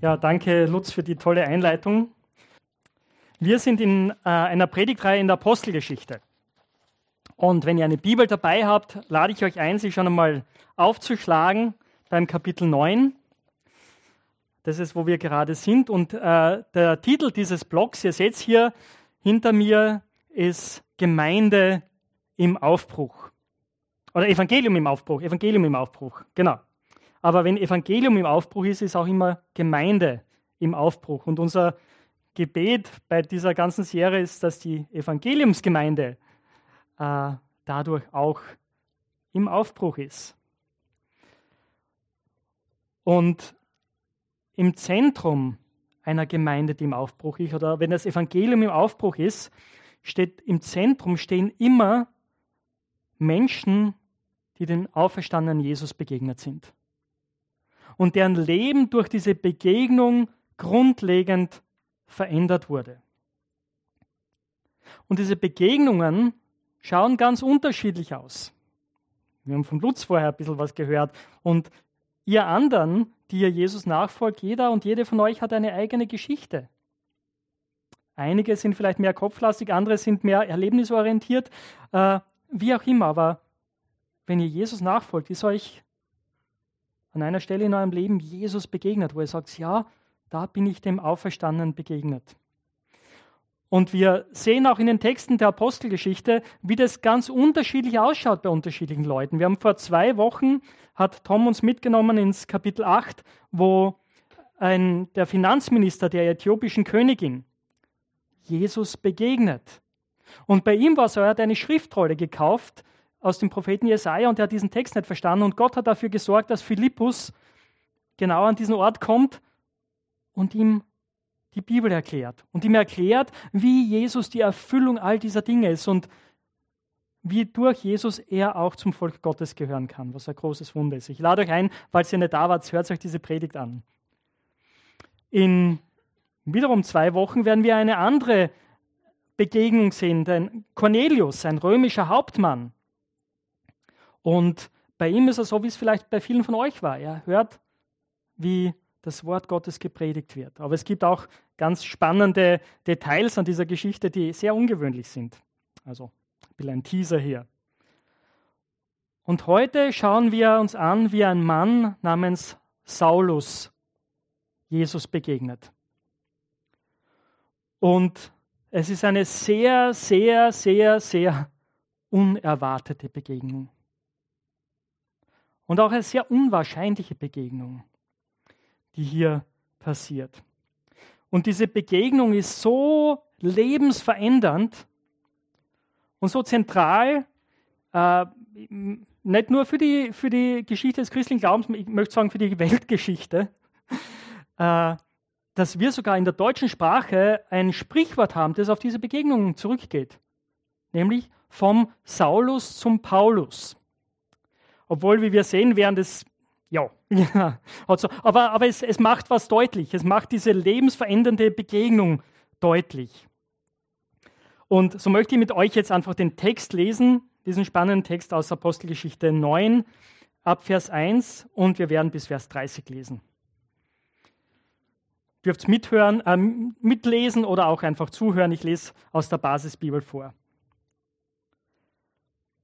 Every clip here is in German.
Ja, danke Lutz für die tolle Einleitung. Wir sind in äh, einer Predigtreihe in der Apostelgeschichte. Und wenn ihr eine Bibel dabei habt, lade ich euch ein, sie schon einmal aufzuschlagen beim Kapitel 9. Das ist, wo wir gerade sind. Und äh, der Titel dieses Blogs, ihr seht es hier hinter mir, ist Gemeinde im Aufbruch. Oder Evangelium im Aufbruch. Evangelium im Aufbruch, genau. Aber wenn Evangelium im Aufbruch ist, ist auch immer Gemeinde im Aufbruch. Und unser Gebet bei dieser ganzen Serie ist, dass die Evangeliumsgemeinde äh, dadurch auch im Aufbruch ist. Und im Zentrum einer Gemeinde, die im Aufbruch ist, oder wenn das Evangelium im Aufbruch ist, steht im Zentrum stehen immer Menschen, die dem auferstandenen Jesus begegnet sind und deren Leben durch diese Begegnung grundlegend verändert wurde. Und diese Begegnungen schauen ganz unterschiedlich aus. Wir haben von Lutz vorher ein bisschen was gehört. Und ihr anderen, die ihr Jesus nachfolgt, jeder und jede von euch hat eine eigene Geschichte. Einige sind vielleicht mehr kopflastig, andere sind mehr erlebnisorientiert, äh, wie auch immer. Aber wenn ihr Jesus nachfolgt, ist euch an einer Stelle in eurem Leben Jesus begegnet, wo ihr sagt, ja, da bin ich dem Auferstandenen begegnet. Und wir sehen auch in den Texten der Apostelgeschichte, wie das ganz unterschiedlich ausschaut bei unterschiedlichen Leuten. Wir haben vor zwei Wochen, hat Tom uns mitgenommen ins Kapitel 8, wo ein, der Finanzminister der äthiopischen Königin Jesus begegnet. Und bei ihm war es so, er hat eine Schriftrolle gekauft aus dem Propheten Jesaja und er hat diesen Text nicht verstanden. Und Gott hat dafür gesorgt, dass Philippus genau an diesen Ort kommt und ihm die Bibel erklärt. Und ihm erklärt, wie Jesus die Erfüllung all dieser Dinge ist und wie durch Jesus er auch zum Volk Gottes gehören kann, was ein großes Wunder ist. Ich lade euch ein, falls ihr nicht da wart, hört euch diese Predigt an. In wiederum zwei Wochen werden wir eine andere Begegnung sehen, denn Cornelius, ein römischer Hauptmann, und bei ihm ist es so, wie es vielleicht bei vielen von euch war. Er hört, wie das Wort Gottes gepredigt wird. Aber es gibt auch ganz spannende Details an dieser Geschichte, die sehr ungewöhnlich sind. Also ein bisschen ein Teaser hier. Und heute schauen wir uns an, wie ein Mann namens Saulus Jesus begegnet. Und es ist eine sehr, sehr, sehr, sehr unerwartete Begegnung. Und auch eine sehr unwahrscheinliche Begegnung, die hier passiert. Und diese Begegnung ist so lebensverändernd und so zentral, äh, nicht nur für die, für die Geschichte des christlichen Glaubens, ich möchte sagen für die Weltgeschichte, äh, dass wir sogar in der deutschen Sprache ein Sprichwort haben, das auf diese Begegnung zurückgeht. Nämlich vom Saulus zum Paulus. Obwohl, wie wir sehen werden, das, ja, also, aber, aber es, es macht was deutlich. Es macht diese lebensverändernde Begegnung deutlich. Und so möchte ich mit euch jetzt einfach den Text lesen, diesen spannenden Text aus Apostelgeschichte 9 ab Vers 1 und wir werden bis Vers 30 lesen. Dürft mithören, äh, mitlesen oder auch einfach zuhören. Ich lese aus der Basisbibel vor.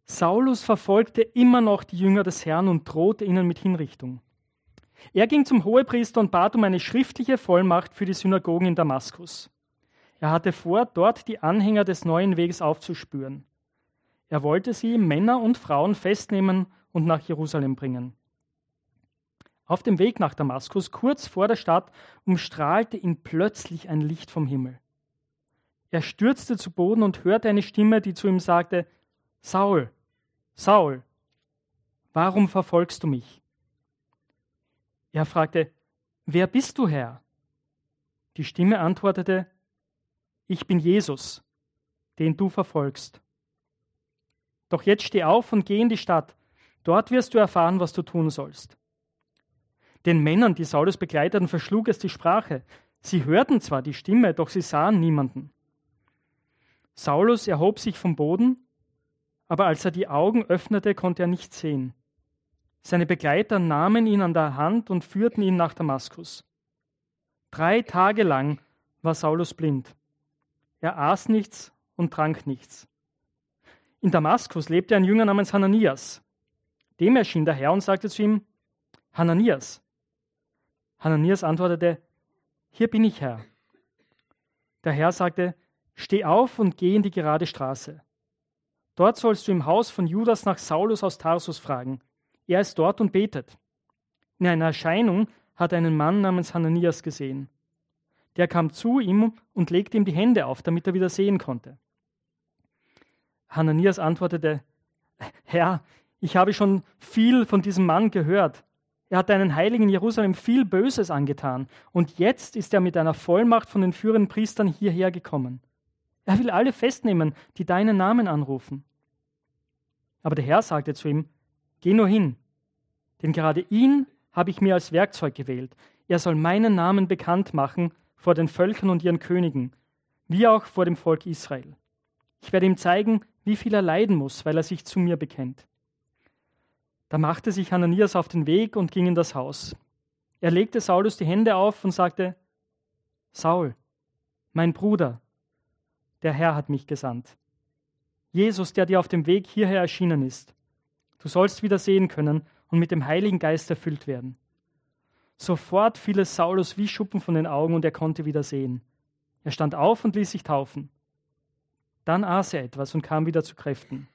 Saulus verfolgte immer noch die Jünger des Herrn und drohte ihnen mit Hinrichtung. Er ging zum Hohepriester und bat um eine schriftliche Vollmacht für die Synagogen in Damaskus. Er hatte vor, dort die Anhänger des neuen Weges aufzuspüren. Er wollte sie, Männer und Frauen, festnehmen und nach Jerusalem bringen. Auf dem Weg nach Damaskus, kurz vor der Stadt, umstrahlte ihn plötzlich ein Licht vom Himmel. Er stürzte zu Boden und hörte eine Stimme, die zu ihm sagte, Saul, Saul, warum verfolgst du mich? Er fragte, Wer bist du, Herr? Die Stimme antwortete, Ich bin Jesus, den du verfolgst. Doch jetzt steh auf und geh in die Stadt, dort wirst du erfahren, was du tun sollst. Den Männern, die Saulus begleiteten, verschlug es die Sprache. Sie hörten zwar die Stimme, doch sie sahen niemanden. Saulus erhob sich vom Boden aber als er die Augen öffnete, konnte er nichts sehen. Seine Begleiter nahmen ihn an der Hand und führten ihn nach Damaskus. Drei Tage lang war Saulus blind. Er aß nichts und trank nichts. In Damaskus lebte ein Jünger namens Hananias. Dem erschien der Herr und sagte zu ihm, Hananias. Hananias antwortete, Hier bin ich, Herr. Der Herr sagte, Steh auf und geh in die gerade Straße. Dort sollst du im Haus von Judas nach Saulus aus Tarsus fragen. Er ist dort und betet. In einer Erscheinung hat er einen Mann namens Hananias gesehen. Der kam zu ihm und legte ihm die Hände auf, damit er wieder sehen konnte. Hananias antwortete, Herr, ich habe schon viel von diesem Mann gehört. Er hat deinen Heiligen Jerusalem viel Böses angetan, und jetzt ist er mit einer Vollmacht von den führenden Priestern hierher gekommen. Er will alle festnehmen, die deinen Namen anrufen. Aber der Herr sagte zu ihm, Geh nur hin, denn gerade ihn habe ich mir als Werkzeug gewählt. Er soll meinen Namen bekannt machen vor den Völkern und ihren Königen, wie auch vor dem Volk Israel. Ich werde ihm zeigen, wie viel er leiden muss, weil er sich zu mir bekennt. Da machte sich Hananias auf den Weg und ging in das Haus. Er legte Saulus die Hände auf und sagte, Saul, mein Bruder, der Herr hat mich gesandt. Jesus, der dir auf dem Weg hierher erschienen ist. Du sollst wieder sehen können und mit dem Heiligen Geist erfüllt werden. Sofort fiel es Saulus wie Schuppen von den Augen und er konnte wieder sehen. Er stand auf und ließ sich taufen. Dann aß er etwas und kam wieder zu Kräften.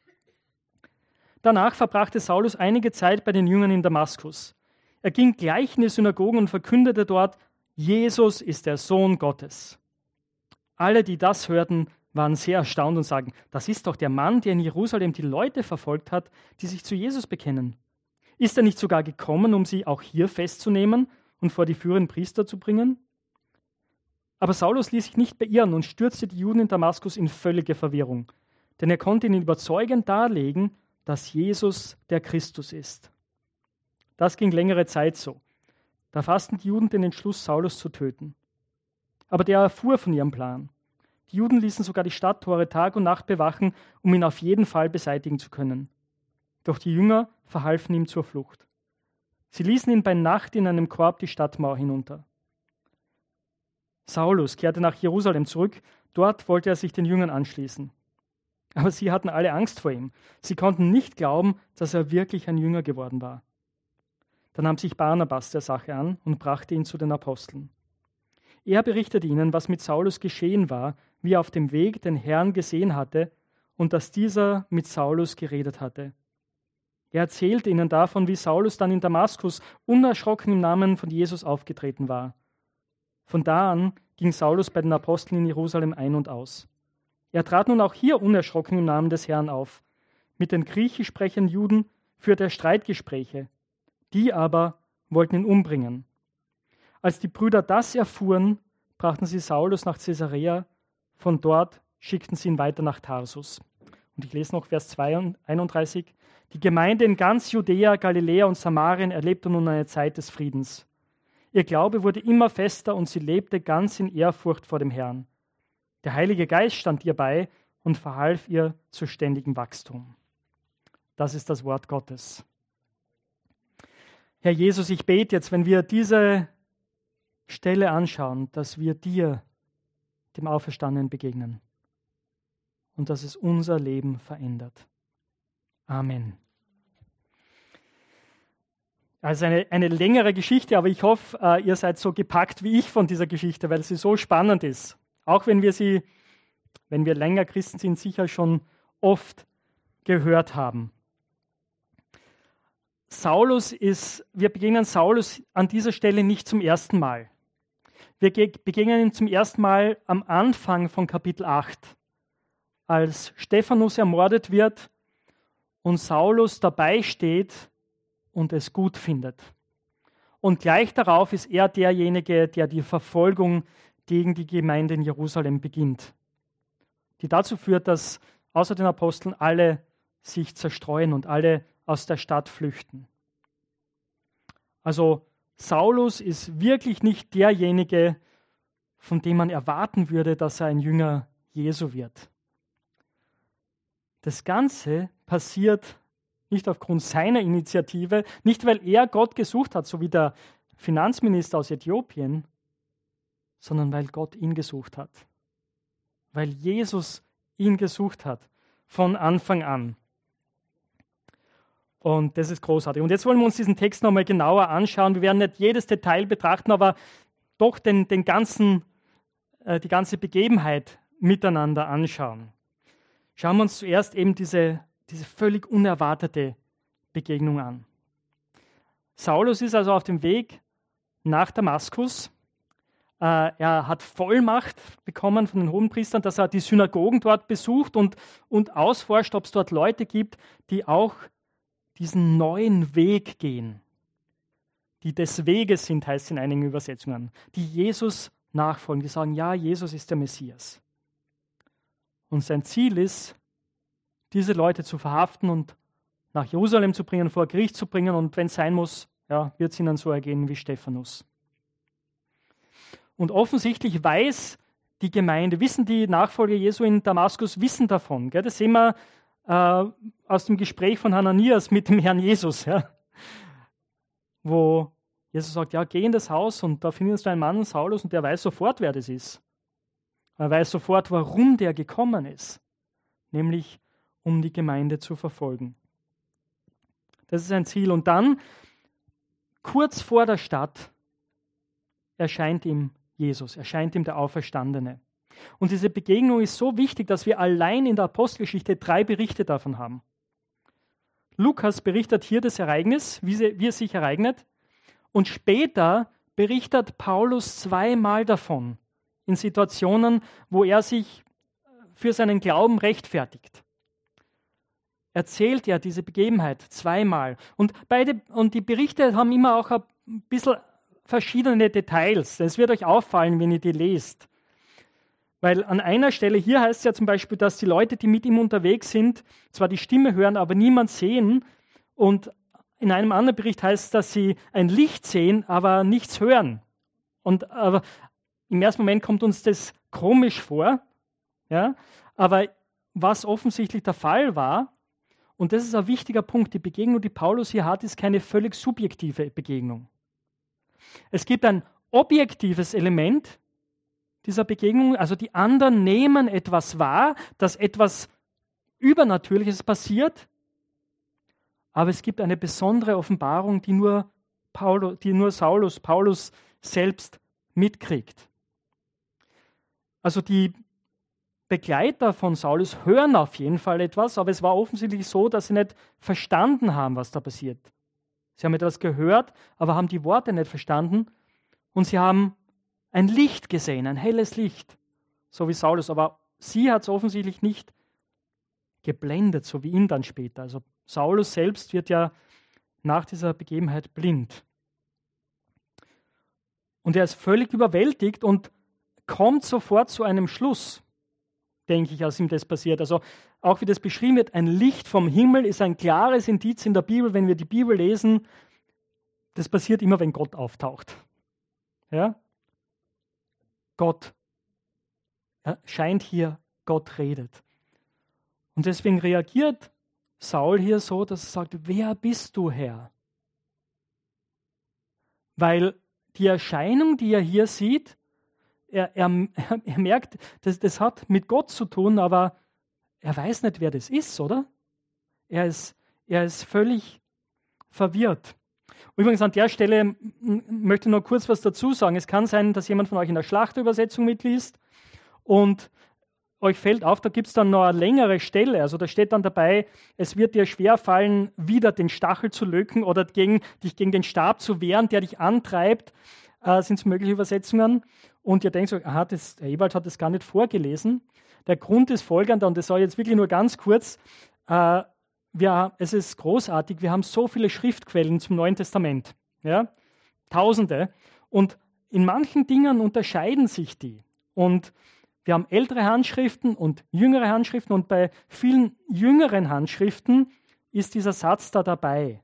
Danach verbrachte Saulus einige Zeit bei den Jüngern in Damaskus. Er ging gleich in die Synagogen und verkündete dort, Jesus ist der Sohn Gottes. Alle, die das hörten, waren sehr erstaunt und sagen, das ist doch der Mann, der in Jerusalem die Leute verfolgt hat, die sich zu Jesus bekennen. Ist er nicht sogar gekommen, um sie auch hier festzunehmen und vor die führenden Priester zu bringen? Aber Saulus ließ sich nicht beirren und stürzte die Juden in Damaskus in völlige Verwirrung, denn er konnte ihnen überzeugend darlegen, dass Jesus der Christus ist. Das ging längere Zeit so. Da fassten die Juden den Entschluss, Saulus zu töten. Aber der erfuhr von ihrem Plan. Die Juden ließen sogar die Stadttore Tag und Nacht bewachen, um ihn auf jeden Fall beseitigen zu können. Doch die Jünger verhalfen ihm zur Flucht. Sie ließen ihn bei Nacht in einem Korb die Stadtmauer hinunter. Saulus kehrte nach Jerusalem zurück, dort wollte er sich den Jüngern anschließen. Aber sie hatten alle Angst vor ihm. Sie konnten nicht glauben, dass er wirklich ein Jünger geworden war. Da nahm sich Barnabas der Sache an und brachte ihn zu den Aposteln. Er berichtete ihnen, was mit Saulus geschehen war, wie er auf dem Weg den Herrn gesehen hatte und dass dieser mit Saulus geredet hatte. Er erzählte ihnen davon, wie Saulus dann in Damaskus unerschrocken im Namen von Jesus aufgetreten war. Von da an ging Saulus bei den Aposteln in Jerusalem ein und aus. Er trat nun auch hier unerschrocken im Namen des Herrn auf. Mit den griechisch sprechenden Juden führte er Streitgespräche. Die aber wollten ihn umbringen. Als die Brüder das erfuhren, brachten sie Saulus nach Caesarea. Von dort schickten sie ihn weiter nach Tarsus. Und ich lese noch Vers 31. Die Gemeinde in ganz Judäa, Galiläa und Samarien erlebte nun eine Zeit des Friedens. Ihr Glaube wurde immer fester und sie lebte ganz in Ehrfurcht vor dem Herrn. Der Heilige Geist stand ihr bei und verhalf ihr zu ständigem Wachstum. Das ist das Wort Gottes. Herr Jesus, ich bete jetzt, wenn wir diese Stelle anschauen, dass wir dir, dem Auferstandenen, begegnen und dass es unser Leben verändert. Amen. Also eine, eine längere Geschichte, aber ich hoffe, äh, ihr seid so gepackt wie ich von dieser Geschichte, weil sie so spannend ist. Auch wenn wir sie, wenn wir länger Christen sind, sicher schon oft gehört haben. Saulus ist, wir begegnen Saulus an dieser Stelle nicht zum ersten Mal. Wir begegnen ihm zum ersten Mal am Anfang von Kapitel 8, als Stephanus ermordet wird und Saulus dabei steht und es gut findet. Und gleich darauf ist er derjenige, der die Verfolgung gegen die Gemeinde in Jerusalem beginnt, die dazu führt, dass außer den Aposteln alle sich zerstreuen und alle aus der Stadt flüchten. Also Saulus ist wirklich nicht derjenige, von dem man erwarten würde, dass er ein Jünger Jesu wird. Das Ganze passiert nicht aufgrund seiner Initiative, nicht weil er Gott gesucht hat, so wie der Finanzminister aus Äthiopien, sondern weil Gott ihn gesucht hat. Weil Jesus ihn gesucht hat von Anfang an. Und das ist großartig. Und jetzt wollen wir uns diesen Text nochmal genauer anschauen. Wir werden nicht jedes Detail betrachten, aber doch den, den ganzen, äh, die ganze Begebenheit miteinander anschauen. Schauen wir uns zuerst eben diese, diese völlig unerwartete Begegnung an. Saulus ist also auf dem Weg nach Damaskus. Äh, er hat Vollmacht bekommen von den Hohenpriestern, dass er die Synagogen dort besucht und, und ausforscht, ob es dort Leute gibt, die auch diesen neuen Weg gehen. Die des Weges sind, heißt es in einigen Übersetzungen. Die Jesus nachfolgen, die sagen, ja, Jesus ist der Messias. Und sein Ziel ist, diese Leute zu verhaften und nach Jerusalem zu bringen, vor Gericht zu bringen und wenn es sein muss, ja, wird es ihnen so ergehen wie Stephanus. Und offensichtlich weiß die Gemeinde, wissen die Nachfolger Jesu in Damaskus, wissen davon. Gell? Das sehen wir äh, aus dem Gespräch von Hananias mit dem Herrn Jesus, ja? wo Jesus sagt, ja, geh in das Haus und da findest du einen Mann, Saulus, und der weiß sofort, wer das ist. Er weiß sofort, warum der gekommen ist, nämlich um die Gemeinde zu verfolgen. Das ist ein Ziel. Und dann, kurz vor der Stadt, erscheint ihm Jesus, erscheint ihm der Auferstandene. Und diese Begegnung ist so wichtig, dass wir allein in der Apostelgeschichte drei Berichte davon haben. Lukas berichtet hier das Ereignis, wie, sie, wie es sich ereignet. Und später berichtet Paulus zweimal davon, in Situationen, wo er sich für seinen Glauben rechtfertigt. Erzählt er diese Begebenheit zweimal. Und, beide, und die Berichte haben immer auch ein bisschen verschiedene Details. Es wird euch auffallen, wenn ihr die lest. Weil an einer Stelle hier heißt es ja zum Beispiel, dass die Leute, die mit ihm unterwegs sind, zwar die Stimme hören, aber niemand sehen. Und in einem anderen Bericht heißt es, dass sie ein Licht sehen, aber nichts hören. Und aber im ersten Moment kommt uns das komisch vor. Ja? Aber was offensichtlich der Fall war, und das ist ein wichtiger Punkt, die Begegnung, die Paulus hier hat, ist keine völlig subjektive Begegnung. Es gibt ein objektives Element, dieser Begegnung. Also die anderen nehmen etwas wahr, dass etwas Übernatürliches passiert, aber es gibt eine besondere Offenbarung, die nur, Paulo, die nur Saulus, Paulus selbst mitkriegt. Also die Begleiter von Saulus hören auf jeden Fall etwas, aber es war offensichtlich so, dass sie nicht verstanden haben, was da passiert. Sie haben etwas gehört, aber haben die Worte nicht verstanden und sie haben ein Licht gesehen, ein helles Licht, so wie Saulus. Aber sie hat es offensichtlich nicht geblendet, so wie ihn dann später. Also Saulus selbst wird ja nach dieser Begebenheit blind. Und er ist völlig überwältigt und kommt sofort zu einem Schluss, denke ich, als ihm das passiert. Also auch wie das beschrieben wird, ein Licht vom Himmel ist ein klares Indiz in der Bibel, wenn wir die Bibel lesen. Das passiert immer, wenn Gott auftaucht. Ja? Gott erscheint hier, Gott redet. Und deswegen reagiert Saul hier so, dass er sagt, wer bist du, Herr? Weil die Erscheinung, die er hier sieht, er, er, er merkt, das, das hat mit Gott zu tun, aber er weiß nicht, wer das ist, oder? Er ist, er ist völlig verwirrt. Übrigens an der Stelle möchte ich noch kurz was dazu sagen. Es kann sein, dass jemand von euch in der Schlachterübersetzung mitliest und euch fällt auf, da gibt es dann noch eine längere Stelle. Also da steht dann dabei, es wird dir schwer fallen, wieder den Stachel zu löken oder gegen, dich gegen den Stab zu wehren, der dich antreibt. Äh, sind es mögliche Übersetzungen. Und ihr denkt so, aha, das, Herr Ewald hat das gar nicht vorgelesen. Der Grund ist folgender, und das sage ich jetzt wirklich nur ganz kurz. Äh, wir, es ist großartig, wir haben so viele Schriftquellen zum Neuen Testament. Ja? Tausende. Und in manchen Dingen unterscheiden sich die. Und wir haben ältere Handschriften und jüngere Handschriften und bei vielen jüngeren Handschriften ist dieser Satz da dabei.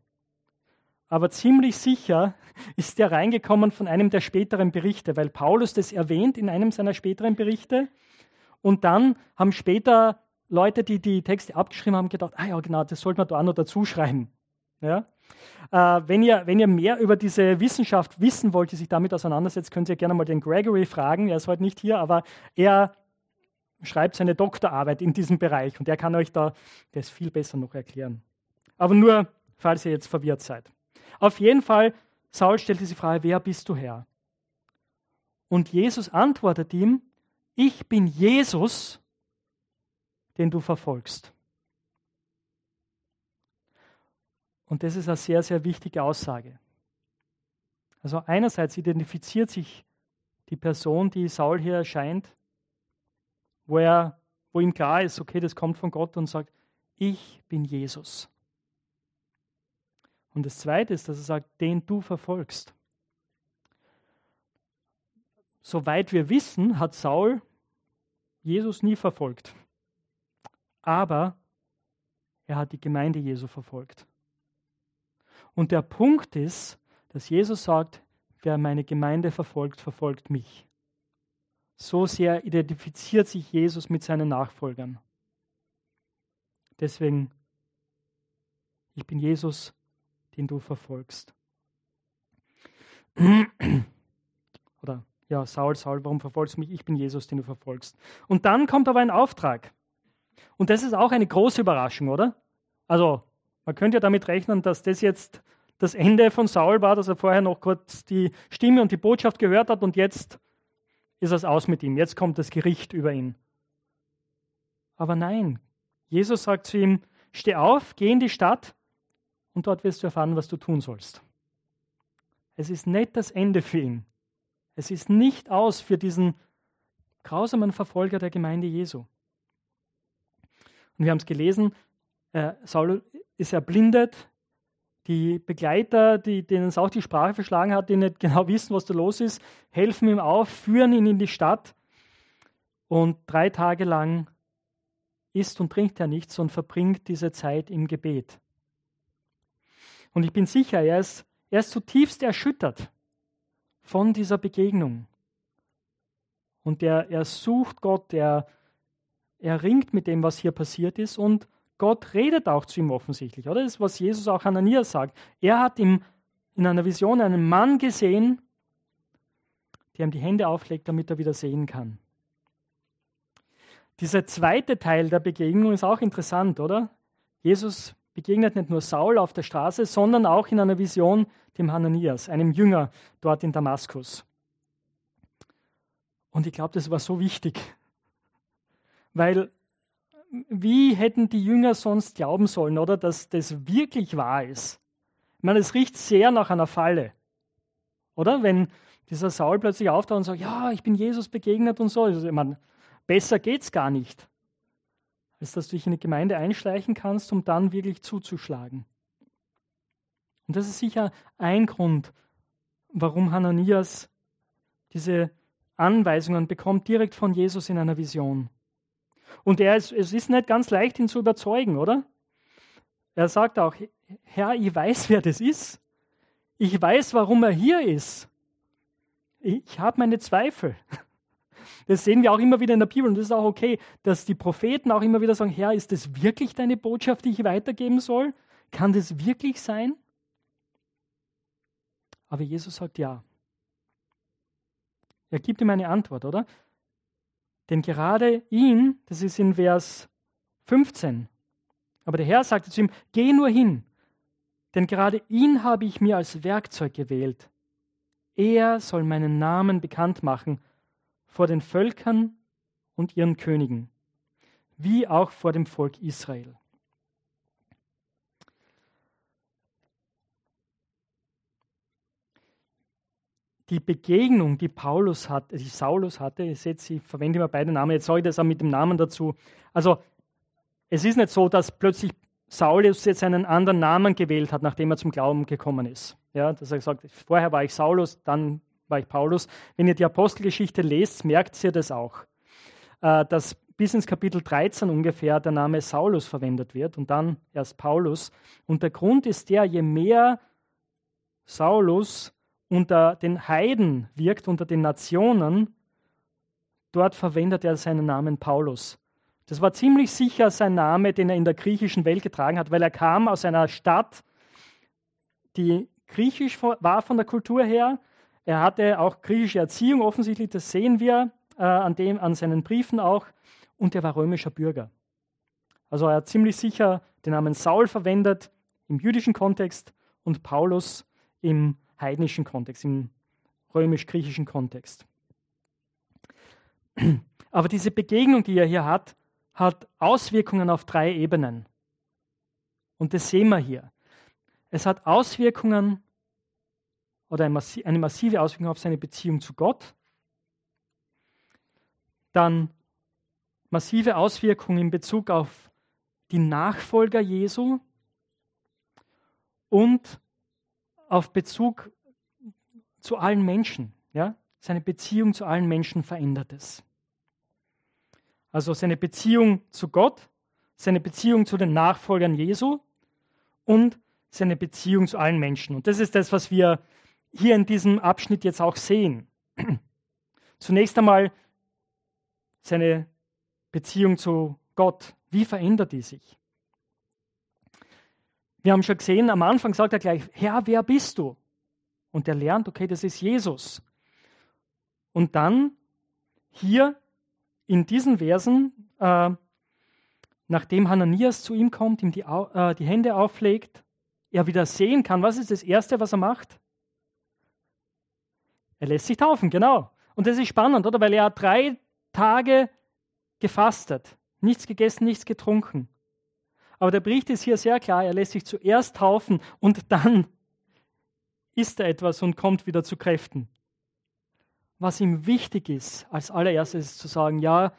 Aber ziemlich sicher ist der reingekommen von einem der späteren Berichte, weil Paulus das erwähnt in einem seiner späteren Berichte. Und dann haben später Leute, die die Texte abgeschrieben haben, gedacht, ah ja, genau, das sollte man da auch noch dazu schreiben. Ja? Äh, wenn, ihr, wenn ihr mehr über diese Wissenschaft wissen wollt, die sich damit auseinandersetzt, könnt ihr gerne mal den Gregory fragen. Er ist heute nicht hier, aber er schreibt seine Doktorarbeit in diesem Bereich und er kann euch da das viel besser noch erklären. Aber nur, falls ihr jetzt verwirrt seid. Auf jeden Fall, Saul stellt diese Frage, wer bist du Herr? Und Jesus antwortet ihm, ich bin Jesus, den du verfolgst. Und das ist eine sehr, sehr wichtige Aussage. Also einerseits identifiziert sich die Person, die Saul hier erscheint, wo, er, wo ihm klar ist, okay, das kommt von Gott und sagt, ich bin Jesus. Und das Zweite ist, dass er sagt, den du verfolgst. Soweit wir wissen, hat Saul Jesus nie verfolgt. Aber er hat die Gemeinde Jesu verfolgt. Und der Punkt ist, dass Jesus sagt, wer meine Gemeinde verfolgt, verfolgt mich. So sehr identifiziert sich Jesus mit seinen Nachfolgern. Deswegen, ich bin Jesus, den du verfolgst. Oder ja, Saul, Saul, warum verfolgst du mich? Ich bin Jesus, den du verfolgst. Und dann kommt aber ein Auftrag. Und das ist auch eine große Überraschung, oder? Also, man könnte ja damit rechnen, dass das jetzt das Ende von Saul war, dass er vorher noch kurz die Stimme und die Botschaft gehört hat und jetzt ist es aus mit ihm. Jetzt kommt das Gericht über ihn. Aber nein, Jesus sagt zu ihm, steh auf, geh in die Stadt und dort wirst du erfahren, was du tun sollst. Es ist nicht das Ende für ihn. Es ist nicht aus für diesen grausamen Verfolger der Gemeinde Jesu. Und wir haben es gelesen, äh, Saul ist erblindet, die Begleiter, die, denen es auch die Sprache verschlagen hat, die nicht genau wissen, was da los ist, helfen ihm auf, führen ihn in die Stadt und drei Tage lang isst und trinkt er nichts und verbringt diese Zeit im Gebet. Und ich bin sicher, er ist, er ist zutiefst erschüttert von dieser Begegnung. Und er, er sucht Gott, er, er ringt mit dem, was hier passiert ist und Gott redet auch zu ihm offensichtlich, oder? Das ist, was Jesus auch Hananias sagt. Er hat ihm in einer Vision einen Mann gesehen, der ihm die Hände auflegt, damit er wieder sehen kann. Dieser zweite Teil der Begegnung ist auch interessant, oder? Jesus begegnet nicht nur Saul auf der Straße, sondern auch in einer Vision dem Hananias, einem Jünger dort in Damaskus. Und ich glaube, das war so wichtig, weil wie hätten die Jünger sonst glauben sollen, oder dass das wirklich wahr ist? Ich meine, es riecht sehr nach einer Falle, oder? Wenn dieser Saul plötzlich auftaucht und sagt, ja, ich bin Jesus begegnet und so. Also, ich meine, besser geht's gar nicht, als dass du dich in eine Gemeinde einschleichen kannst, um dann wirklich zuzuschlagen. Und das ist sicher ein Grund, warum Hananias diese Anweisungen bekommt, direkt von Jesus in einer Vision. Und er ist, es ist nicht ganz leicht, ihn zu überzeugen, oder? Er sagt auch, Herr, ich weiß, wer das ist. Ich weiß, warum er hier ist. Ich habe meine Zweifel. Das sehen wir auch immer wieder in der Bibel und das ist auch okay, dass die Propheten auch immer wieder sagen, Herr, ist das wirklich deine Botschaft, die ich weitergeben soll? Kann das wirklich sein? Aber Jesus sagt ja. Er gibt ihm eine Antwort, oder? Denn gerade ihn, das ist in Vers 15, aber der Herr sagte zu ihm, geh nur hin, denn gerade ihn habe ich mir als Werkzeug gewählt. Er soll meinen Namen bekannt machen vor den Völkern und ihren Königen, wie auch vor dem Volk Israel. Die Begegnung, die Paulus hat, die Saulus hatte, ihr seht, ich verwende immer beide Namen, jetzt sage ich das auch mit dem Namen dazu. Also, es ist nicht so, dass plötzlich Saulus jetzt einen anderen Namen gewählt hat, nachdem er zum Glauben gekommen ist. Ja, dass er gesagt hat, vorher war ich Saulus, dann war ich Paulus. Wenn ihr die Apostelgeschichte lest, merkt ihr das auch, äh, dass bis ins Kapitel 13 ungefähr der Name Saulus verwendet wird und dann erst Paulus. Und der Grund ist der, je mehr Saulus unter den Heiden wirkt, unter den Nationen, dort verwendet er seinen Namen Paulus. Das war ziemlich sicher sein Name, den er in der griechischen Welt getragen hat, weil er kam aus einer Stadt, die griechisch war von der Kultur her. Er hatte auch griechische Erziehung offensichtlich, das sehen wir äh, an, dem, an seinen Briefen auch. Und er war römischer Bürger. Also er hat ziemlich sicher den Namen Saul verwendet im jüdischen Kontext und Paulus im heidnischen Kontext, im römisch-griechischen Kontext. Aber diese Begegnung, die er hier hat, hat Auswirkungen auf drei Ebenen. Und das sehen wir hier. Es hat Auswirkungen oder eine massive Auswirkung auf seine Beziehung zu Gott. Dann massive Auswirkungen in Bezug auf die Nachfolger Jesu und auf Bezug zu allen Menschen. Ja? Seine Beziehung zu allen Menschen verändert es. Also seine Beziehung zu Gott, seine Beziehung zu den Nachfolgern Jesu und seine Beziehung zu allen Menschen. Und das ist das, was wir hier in diesem Abschnitt jetzt auch sehen. Zunächst einmal seine Beziehung zu Gott. Wie verändert die sich? Wir haben schon gesehen, am Anfang sagt er gleich, Herr, wer bist du? Und er lernt, okay, das ist Jesus. Und dann hier in diesen Versen, äh, nachdem Hananias zu ihm kommt, ihm die, äh, die Hände auflegt, er wieder sehen kann, was ist das Erste, was er macht? Er lässt sich taufen, genau. Und das ist spannend, oder? Weil er drei Tage gefastet, nichts gegessen, nichts getrunken. Aber der Bericht ist hier sehr klar, er lässt sich zuerst taufen und dann isst er etwas und kommt wieder zu Kräften. Was ihm wichtig ist, als allererstes ist zu sagen, ja,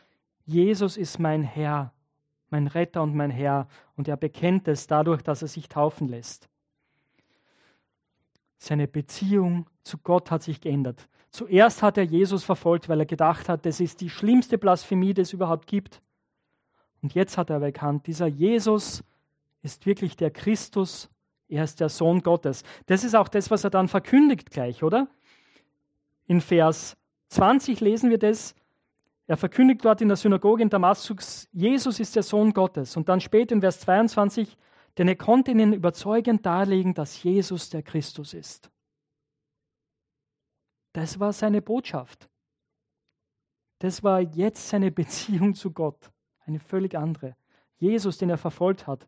Jesus ist mein Herr, mein Retter und mein Herr. Und er bekennt es dadurch, dass er sich taufen lässt. Seine Beziehung zu Gott hat sich geändert. Zuerst hat er Jesus verfolgt, weil er gedacht hat, das ist die schlimmste Blasphemie, die es überhaupt gibt. Und jetzt hat er erkannt, dieser Jesus ist wirklich der Christus, er ist der Sohn Gottes. Das ist auch das, was er dann verkündigt gleich, oder? In Vers 20 lesen wir das. Er verkündigt dort in der Synagoge in Damaskus, Jesus ist der Sohn Gottes. Und dann später in Vers 22, denn er konnte ihnen überzeugend darlegen, dass Jesus der Christus ist. Das war seine Botschaft. Das war jetzt seine Beziehung zu Gott, eine völlig andere. Jesus, den er verfolgt hat,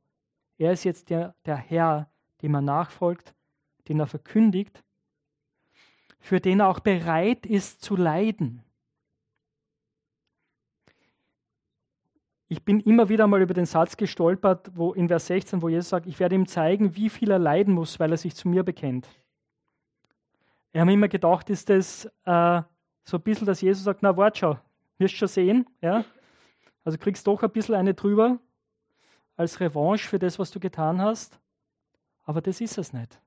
er ist jetzt der, der Herr, dem er nachfolgt, den er verkündigt, für den er auch bereit ist zu leiden. Ich bin immer wieder mal über den Satz gestolpert, wo in Vers 16, wo Jesus sagt, ich werde ihm zeigen, wie viel er leiden muss, weil er sich zu mir bekennt. Ich habe immer gedacht, ist das äh, so ein bisschen, dass Jesus sagt, na warte schau, wirst schon sehen. Ja? Also kriegst doch ein bisschen eine drüber als Revanche für das, was du getan hast. Aber das ist es nicht.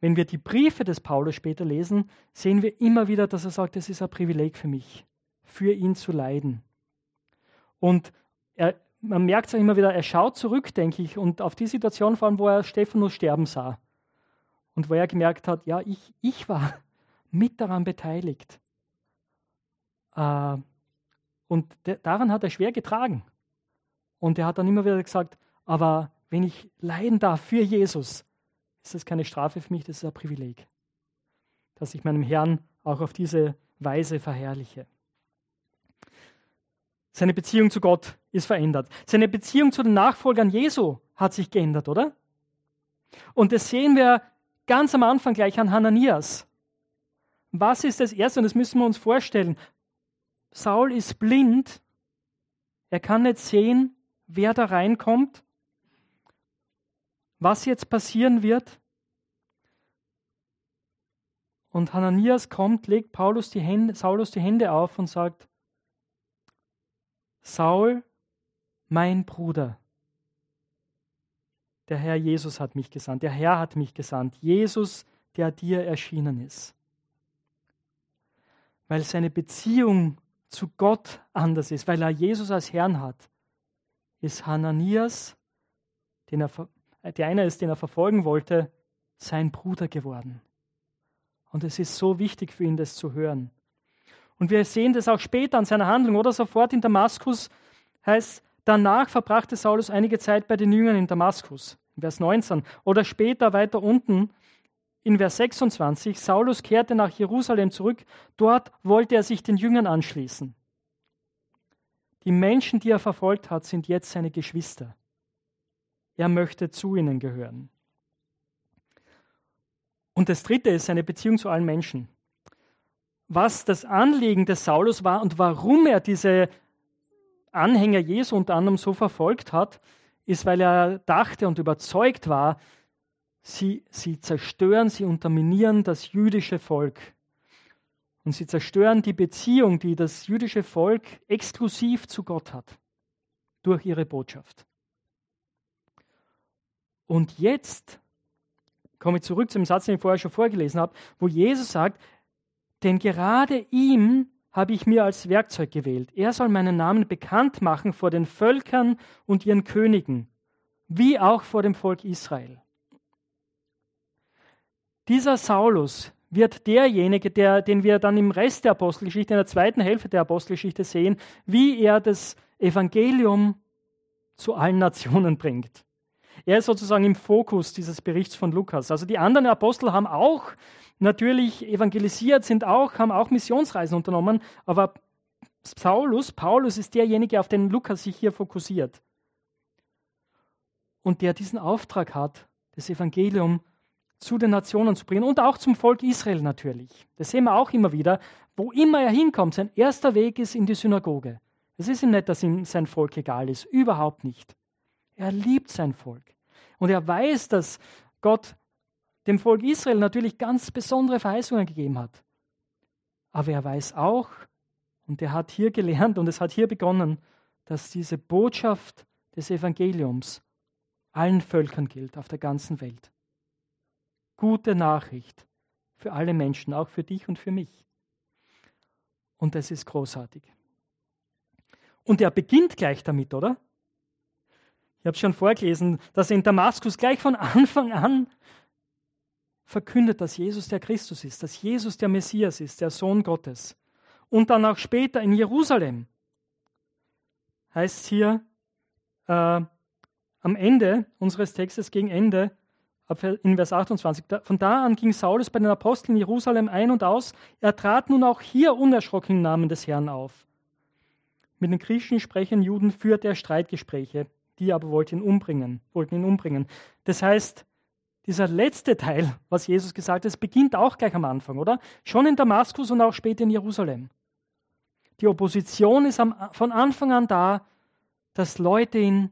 Wenn wir die Briefe des Paulus später lesen, sehen wir immer wieder, dass er sagt, es ist ein Privileg für mich, für ihn zu leiden. Und er, man merkt es immer wieder, er schaut zurück, denke ich, und auf die Situation vor allem, wo er Stephanus sterben sah. Und wo er gemerkt hat, ja, ich, ich war mit daran beteiligt. Äh, und daran hat er schwer getragen. Und er hat dann immer wieder gesagt, aber wenn ich leiden darf für Jesus, ist das keine Strafe für mich, das ist ein Privileg, dass ich meinem Herrn auch auf diese Weise verherrliche. Seine Beziehung zu Gott ist verändert. Seine Beziehung zu den Nachfolgern Jesu hat sich geändert, oder? Und das sehen wir ganz am Anfang gleich an Hananias. Was ist das Erste? Und das müssen wir uns vorstellen. Saul ist blind. Er kann nicht sehen, wer da reinkommt, was jetzt passieren wird. Und Hananias kommt, legt Paulus die Hände, Saulus die Hände auf und sagt, Saul, mein Bruder, der Herr Jesus hat mich gesandt, der Herr hat mich gesandt, Jesus, der dir erschienen ist. Weil seine Beziehung zu Gott anders ist, weil er Jesus als Herrn hat, ist Hananias, den er, der einer ist, den er verfolgen wollte, sein Bruder geworden. Und es ist so wichtig für ihn, das zu hören. Und wir sehen das auch später an seiner Handlung, oder sofort in Damaskus heißt, danach verbrachte Saulus einige Zeit bei den Jüngern in Damaskus. Vers 19. Oder später weiter unten in Vers 26, Saulus kehrte nach Jerusalem zurück, dort wollte er sich den Jüngern anschließen. Die Menschen, die er verfolgt hat, sind jetzt seine Geschwister. Er möchte zu ihnen gehören. Und das Dritte ist seine Beziehung zu allen Menschen. Was das Anliegen des Saulus war und warum er diese Anhänger Jesu unter anderem so verfolgt hat, ist, weil er dachte und überzeugt war, sie, sie zerstören, sie unterminieren das jüdische Volk. Und sie zerstören die Beziehung, die das jüdische Volk exklusiv zu Gott hat, durch ihre Botschaft. Und jetzt komme ich zurück zum Satz, den ich vorher schon vorgelesen habe, wo Jesus sagt, denn gerade ihm habe ich mir als Werkzeug gewählt. Er soll meinen Namen bekannt machen vor den Völkern und ihren Königen, wie auch vor dem Volk Israel. Dieser Saulus wird derjenige, der, den wir dann im Rest der Apostelgeschichte, in der zweiten Hälfte der Apostelgeschichte sehen, wie er das Evangelium zu allen Nationen bringt. Er ist sozusagen im Fokus dieses Berichts von Lukas. Also die anderen Apostel haben auch natürlich evangelisiert, sind auch, haben auch Missionsreisen unternommen, aber Saulus, Paulus ist derjenige, auf den Lukas sich hier fokussiert. Und der diesen Auftrag hat, das Evangelium zu den Nationen zu bringen und auch zum Volk Israel natürlich. Das sehen wir auch immer wieder. Wo immer er hinkommt, sein erster Weg ist in die Synagoge. Es ist ihm nicht, dass ihm sein Volk egal ist. Überhaupt nicht. Er liebt sein Volk. Und er weiß, dass Gott dem Volk Israel natürlich ganz besondere Verheißungen gegeben hat. Aber er weiß auch, und er hat hier gelernt und es hat hier begonnen, dass diese Botschaft des Evangeliums allen Völkern gilt auf der ganzen Welt. Gute Nachricht für alle Menschen, auch für dich und für mich. Und das ist großartig. Und er beginnt gleich damit, oder? Ich habe schon vorgelesen, dass er in Damaskus gleich von Anfang an verkündet, dass Jesus der Christus ist, dass Jesus der Messias ist, der Sohn Gottes. Und dann auch später in Jerusalem heißt hier äh, am Ende unseres Textes, gegen Ende, in Vers 28, von da an ging Saulus bei den Aposteln in Jerusalem ein und aus. Er trat nun auch hier unerschrocken im Namen des Herrn auf. Mit den griechischen sprechenden Juden führte er Streitgespräche, die aber wollten ihn umbringen, wollten ihn umbringen. Das heißt, dieser letzte Teil, was Jesus gesagt hat, beginnt auch gleich am Anfang, oder? Schon in Damaskus und auch später in Jerusalem. Die Opposition ist am, von Anfang an da, dass Leute ihn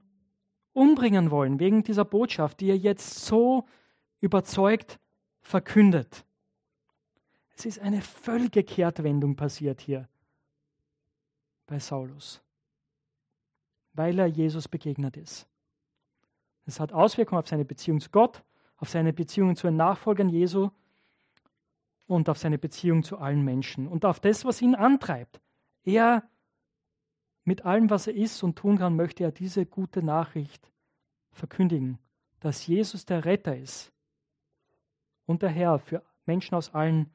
umbringen wollen, wegen dieser Botschaft, die er jetzt so überzeugt verkündet. Es ist eine völlige Kehrtwendung passiert hier bei Saulus, weil er Jesus begegnet ist. Es hat Auswirkungen auf seine Beziehung zu Gott, auf seine Beziehung zu den Nachfolgern Jesu und auf seine Beziehung zu allen Menschen und auf das, was ihn antreibt. Er, mit allem, was er ist und tun kann, möchte er diese gute Nachricht verkündigen, dass Jesus der Retter ist und der Herr für Menschen aus allen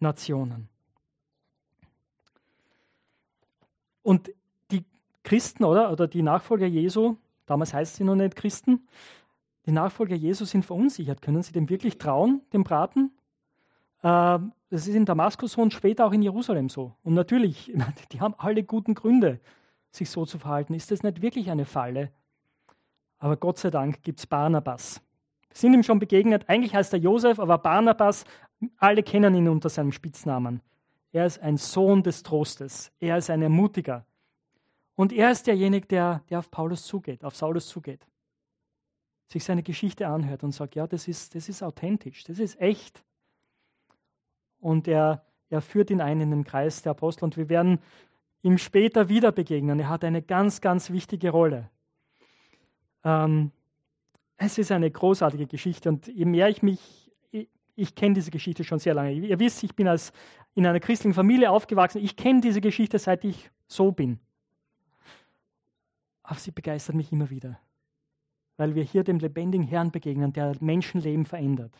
Nationen. Und die Christen oder, oder die Nachfolger Jesu, damals heißt sie noch nicht Christen, die Nachfolger Jesu sind verunsichert. Können sie dem wirklich trauen, dem Braten? Äh, das ist in Damaskus so und später auch in Jerusalem so. Und natürlich, die haben alle guten Gründe, sich so zu verhalten. Ist das nicht wirklich eine Falle? Aber Gott sei Dank gibt es Barnabas. Wir sind ihm schon begegnet. Eigentlich heißt er Josef, aber Barnabas, alle kennen ihn unter seinem Spitznamen. Er ist ein Sohn des Trostes. Er ist ein Ermutiger. Und er ist derjenige, der, der auf Paulus zugeht, auf Saulus zugeht sich seine Geschichte anhört und sagt, ja, das ist, das ist authentisch, das ist echt. Und er, er führt ihn ein in den Kreis der Apostel und wir werden ihm später wieder begegnen. Er hat eine ganz, ganz wichtige Rolle. Ähm, es ist eine großartige Geschichte und je mehr ich mich, ich, ich kenne diese Geschichte schon sehr lange. Ihr wisst, ich bin als in einer christlichen Familie aufgewachsen. Ich kenne diese Geschichte, seit ich so bin. Aber sie begeistert mich immer wieder weil wir hier dem lebendigen Herrn begegnen, der Menschenleben verändert.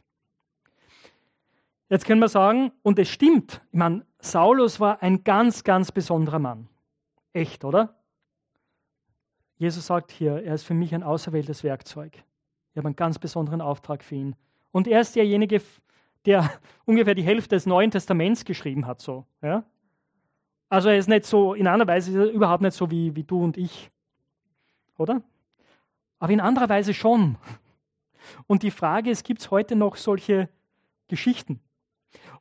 Jetzt können wir sagen, und es stimmt, ich meine, Saulus war ein ganz, ganz besonderer Mann. Echt, oder? Jesus sagt hier, er ist für mich ein auserwähltes Werkzeug. Ich habe einen ganz besonderen Auftrag für ihn. Und er ist derjenige, der ungefähr die Hälfte des Neuen Testaments geschrieben hat. So, ja? Also er ist nicht so, in einer Weise ist er überhaupt nicht so wie, wie du und ich. Oder? Aber in anderer Weise schon. Und die Frage ist, gibt es heute noch solche Geschichten?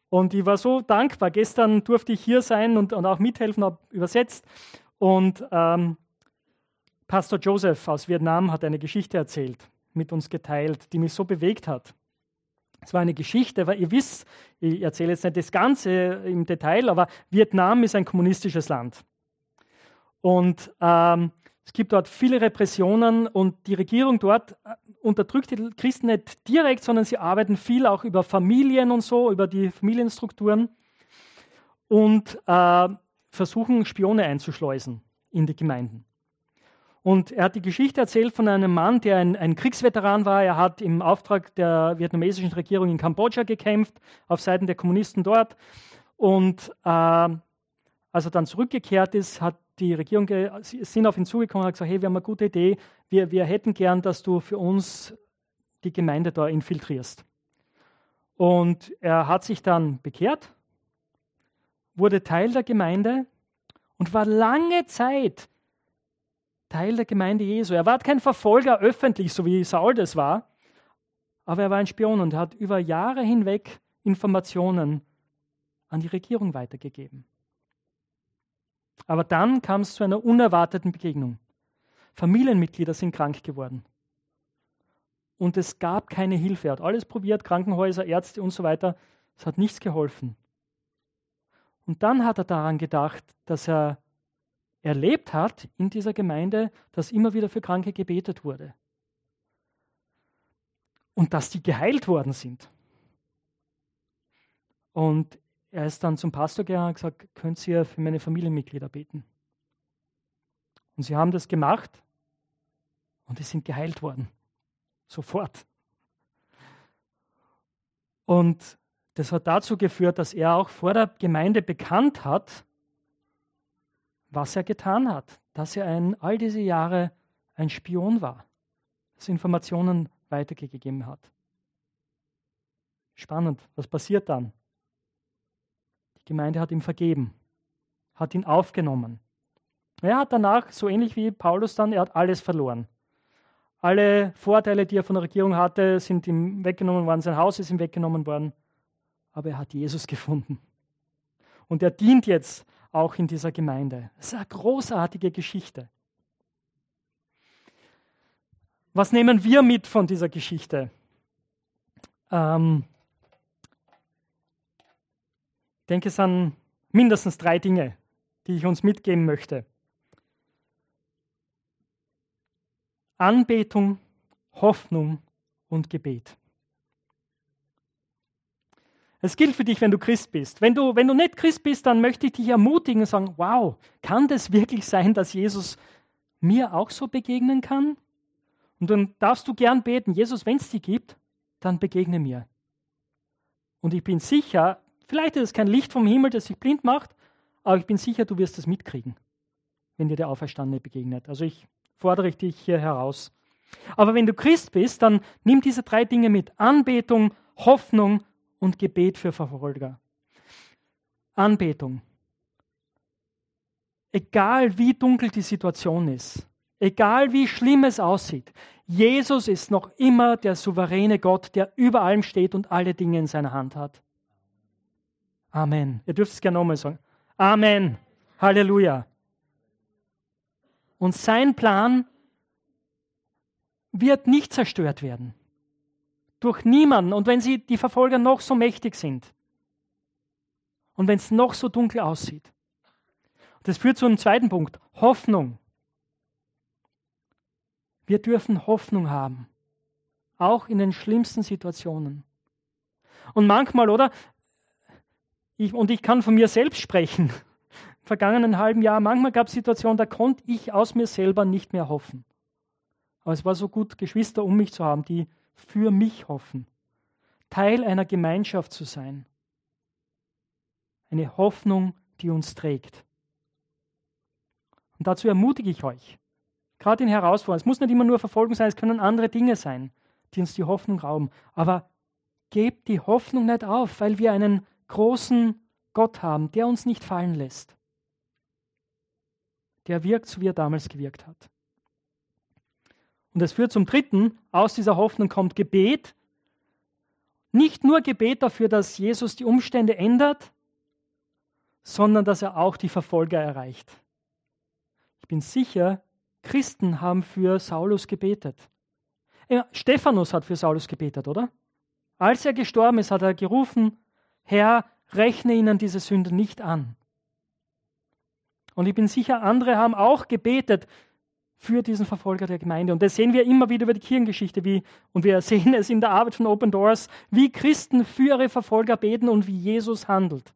Und ich war so dankbar. Gestern durfte ich hier sein und, und auch mithelfen, habe übersetzt. Und ähm, Pastor Joseph aus Vietnam hat eine Geschichte erzählt, mit uns geteilt, die mich so bewegt hat. Es war eine Geschichte, weil ihr wisst, ich erzähle jetzt nicht das Ganze im Detail, aber Vietnam ist ein kommunistisches Land. Und ähm, es gibt dort viele Repressionen und die Regierung dort äh, unterdrückt die Christen nicht direkt, sondern sie arbeiten viel auch über Familien und so, über die Familienstrukturen und äh, versuchen Spione einzuschleusen in die Gemeinden. Und er hat die Geschichte erzählt von einem Mann, der ein, ein, Kriegsveteran war. Er hat im Auftrag der vietnamesischen Regierung in Kambodscha gekämpft, auf Seiten der Kommunisten dort. Und äh, als er dann zurückgekehrt ist, hat die Regierung sind auf ihn zugekommen und hat gesagt, hey, wir haben eine gute Idee. Wir, wir hätten gern, dass du für uns die Gemeinde da infiltrierst. Und er hat sich dann bekehrt, wurde Teil der Gemeinde und war lange Zeit Teil der Gemeinde Jesu. Er war kein Verfolger öffentlich, so wie Saul das war, aber er war ein Spion und hat über Jahre hinweg Informationen an die Regierung weitergegeben. Aber dann kam es zu einer unerwarteten Begegnung. Familienmitglieder sind krank geworden. Und es gab keine Hilfe. Er hat alles probiert, Krankenhäuser, Ärzte und so weiter. Es hat nichts geholfen. Und dann hat er daran gedacht, dass er erlebt hat in dieser Gemeinde, dass immer wieder für Kranke gebetet wurde. Und dass die geheilt worden sind. Und er ist dann zum Pastor gegangen und gesagt, könnt ihr für meine Familienmitglieder beten? Und sie haben das gemacht und die sind geheilt worden. Sofort. Und das hat dazu geführt, dass er auch vor der Gemeinde bekannt hat, was er getan hat, dass er ein, all diese Jahre ein Spion war, dass Informationen weitergegeben hat. Spannend, was passiert dann? Gemeinde hat ihm vergeben, hat ihn aufgenommen. Er hat danach, so ähnlich wie Paulus dann, er hat alles verloren. Alle Vorteile, die er von der Regierung hatte, sind ihm weggenommen worden, sein Haus ist ihm weggenommen worden. Aber er hat Jesus gefunden. Und er dient jetzt auch in dieser Gemeinde. Das ist eine großartige Geschichte. Was nehmen wir mit von dieser Geschichte? Ähm, denke, es sind mindestens drei Dinge, die ich uns mitgeben möchte. Anbetung, Hoffnung und Gebet. Es gilt für dich, wenn du Christ bist. Wenn du, wenn du nicht Christ bist, dann möchte ich dich ermutigen und sagen, wow, kann das wirklich sein, dass Jesus mir auch so begegnen kann? Und dann darfst du gern beten, Jesus, wenn es die gibt, dann begegne mir. Und ich bin sicher, vielleicht ist es kein Licht vom Himmel, das dich blind macht, aber ich bin sicher, du wirst es mitkriegen, wenn dir der Auferstandene begegnet. Also ich fordere dich hier heraus. Aber wenn du Christ bist, dann nimm diese drei Dinge mit. Anbetung, Hoffnung und Gebet für Verfolger. Anbetung. Egal wie dunkel die Situation ist, egal wie schlimm es aussieht, Jesus ist noch immer der souveräne Gott, der über allem steht und alle Dinge in seiner Hand hat. Amen. Ihr dürft es gerne nochmal sagen. Amen. Halleluja. Und sein Plan wird nicht zerstört werden durch niemanden. Und wenn sie die Verfolger noch so mächtig sind und wenn es noch so dunkel aussieht. Das führt zu einem zweiten Punkt, Hoffnung. Wir dürfen Hoffnung haben, auch in den schlimmsten Situationen. Und manchmal, oder? Ich, und ich kann von mir selbst sprechen. Im vergangenen halben Jahr, manchmal gab es Situationen, da konnte ich aus mir selber nicht mehr hoffen. Aber es war so gut, Geschwister um mich zu haben, die für mich hoffen, Teil einer Gemeinschaft zu sein. Eine Hoffnung, die uns trägt. Und dazu ermutige ich euch, gerade in Herausforderungen, es muss nicht immer nur Verfolgung sein, es können andere Dinge sein, die uns die Hoffnung rauben. Aber gebt die Hoffnung nicht auf, weil wir einen großen Gott haben, der uns nicht fallen lässt. Der wirkt, so wie er damals gewirkt hat. Und es führt zum dritten, aus dieser Hoffnung kommt Gebet. Nicht nur Gebet dafür, dass Jesus die Umstände ändert, sondern dass er auch die Verfolger erreicht. Ich bin sicher, Christen haben für Saulus gebetet. Stephanus hat für Saulus gebetet, oder? Als er gestorben ist, hat er gerufen, Herr, rechne ihnen diese Sünde nicht an. Und ich bin sicher, andere haben auch gebetet für diesen Verfolger der Gemeinde. Und das sehen wir immer wieder über die Kirchengeschichte, wie, und wir sehen es in der Arbeit von Open Doors, wie Christen für ihre Verfolger beten und wie Jesus handelt.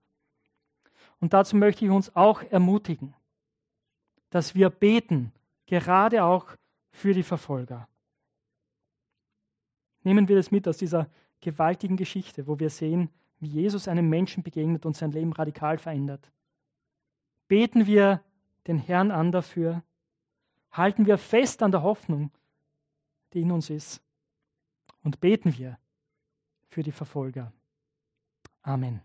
Und dazu möchte ich uns auch ermutigen, dass wir beten, gerade auch für die Verfolger. Nehmen wir das mit aus dieser gewaltigen Geschichte, wo wir sehen, wie Jesus einem Menschen begegnet und sein Leben radikal verändert. Beten wir den Herrn an dafür, halten wir fest an der Hoffnung, die in uns ist, und beten wir für die Verfolger. Amen.